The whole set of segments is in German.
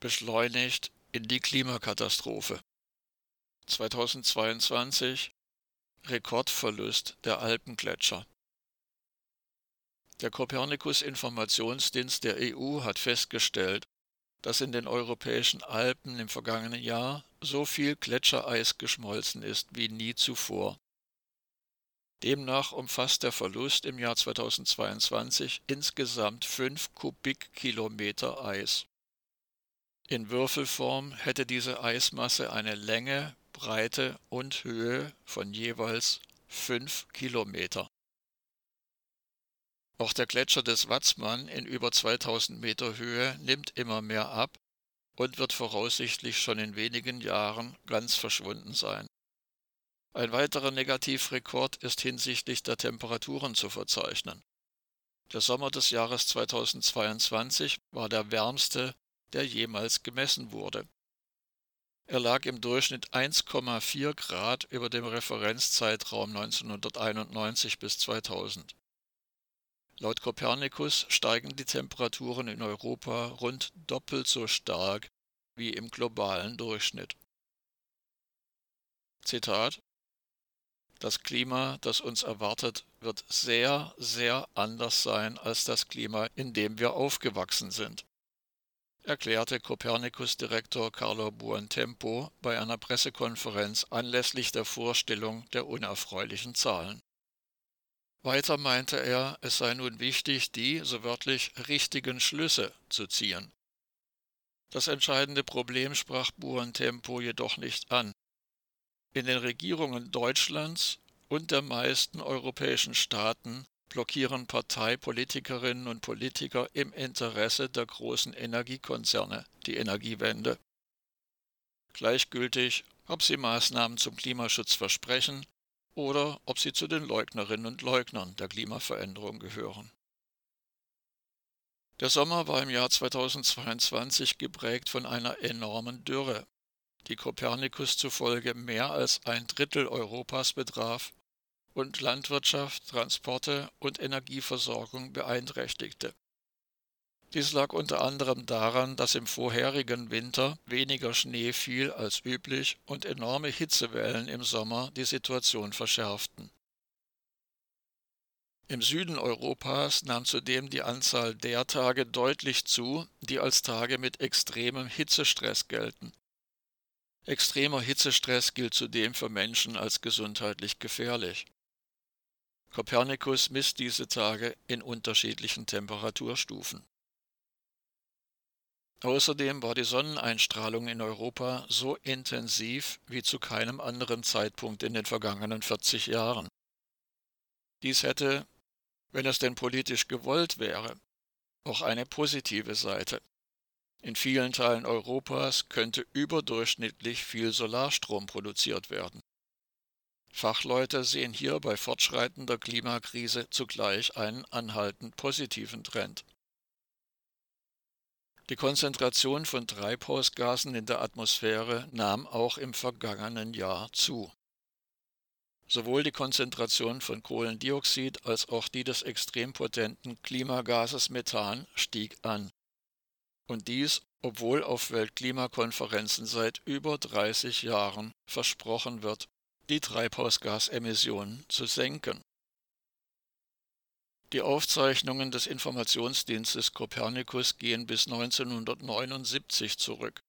beschleunigt in die Klimakatastrophe. 2022 Rekordverlust der Alpengletscher. Der Copernicus Informationsdienst der EU hat festgestellt, dass in den europäischen Alpen im vergangenen Jahr so viel Gletschereis geschmolzen ist wie nie zuvor. Demnach umfasst der Verlust im Jahr 2022 insgesamt 5 Kubikkilometer Eis. In Würfelform hätte diese Eismasse eine Länge, Breite und Höhe von jeweils 5 Kilometer. Auch der Gletscher des Watzmann in über 2000 Meter Höhe nimmt immer mehr ab und wird voraussichtlich schon in wenigen Jahren ganz verschwunden sein. Ein weiterer Negativrekord ist hinsichtlich der Temperaturen zu verzeichnen. Der Sommer des Jahres 2022 war der wärmste, der jemals gemessen wurde. Er lag im Durchschnitt 1,4 Grad über dem Referenzzeitraum 1991 bis 2000. Laut Kopernikus steigen die Temperaturen in Europa rund doppelt so stark wie im globalen Durchschnitt. Zitat das Klima, das uns erwartet, wird sehr, sehr anders sein als das Klima, in dem wir aufgewachsen sind, erklärte Copernicus-Direktor Carlo Buontempo bei einer Pressekonferenz anlässlich der Vorstellung der unerfreulichen Zahlen. Weiter meinte er, es sei nun wichtig, die, so wörtlich, richtigen Schlüsse zu ziehen. Das entscheidende Problem sprach Buontempo jedoch nicht an. In den Regierungen Deutschlands und der meisten europäischen Staaten blockieren Parteipolitikerinnen und Politiker im Interesse der großen Energiekonzerne die Energiewende. Gleichgültig, ob sie Maßnahmen zum Klimaschutz versprechen oder ob sie zu den Leugnerinnen und Leugnern der Klimaveränderung gehören. Der Sommer war im Jahr 2022 geprägt von einer enormen Dürre die Kopernikus zufolge mehr als ein Drittel Europas betraf und Landwirtschaft, Transporte und Energieversorgung beeinträchtigte. Dies lag unter anderem daran, dass im vorherigen Winter weniger Schnee fiel als üblich und enorme Hitzewellen im Sommer die Situation verschärften. Im Süden Europas nahm zudem die Anzahl der Tage deutlich zu, die als Tage mit extremem Hitzestress gelten. Extremer Hitzestress gilt zudem für Menschen als gesundheitlich gefährlich. Kopernikus misst diese Tage in unterschiedlichen Temperaturstufen. Außerdem war die Sonneneinstrahlung in Europa so intensiv wie zu keinem anderen Zeitpunkt in den vergangenen 40 Jahren. Dies hätte, wenn es denn politisch gewollt wäre, auch eine positive Seite. In vielen Teilen Europas könnte überdurchschnittlich viel Solarstrom produziert werden. Fachleute sehen hier bei fortschreitender Klimakrise zugleich einen anhaltend positiven Trend. Die Konzentration von Treibhausgasen in der Atmosphäre nahm auch im vergangenen Jahr zu. Sowohl die Konzentration von Kohlendioxid als auch die des extrem potenten Klimagases Methan stieg an und dies, obwohl auf Weltklimakonferenzen seit über 30 Jahren versprochen wird, die Treibhausgasemissionen zu senken. Die Aufzeichnungen des Informationsdienstes Copernicus gehen bis 1979 zurück.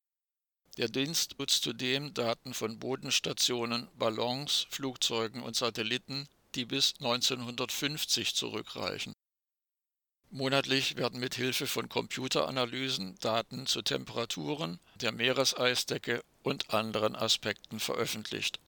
Der Dienst nutzt zudem Daten von Bodenstationen, Ballons, Flugzeugen und Satelliten, die bis 1950 zurückreichen. Monatlich werden mit Hilfe von Computeranalysen Daten zu Temperaturen, der Meereseisdecke und anderen Aspekten veröffentlicht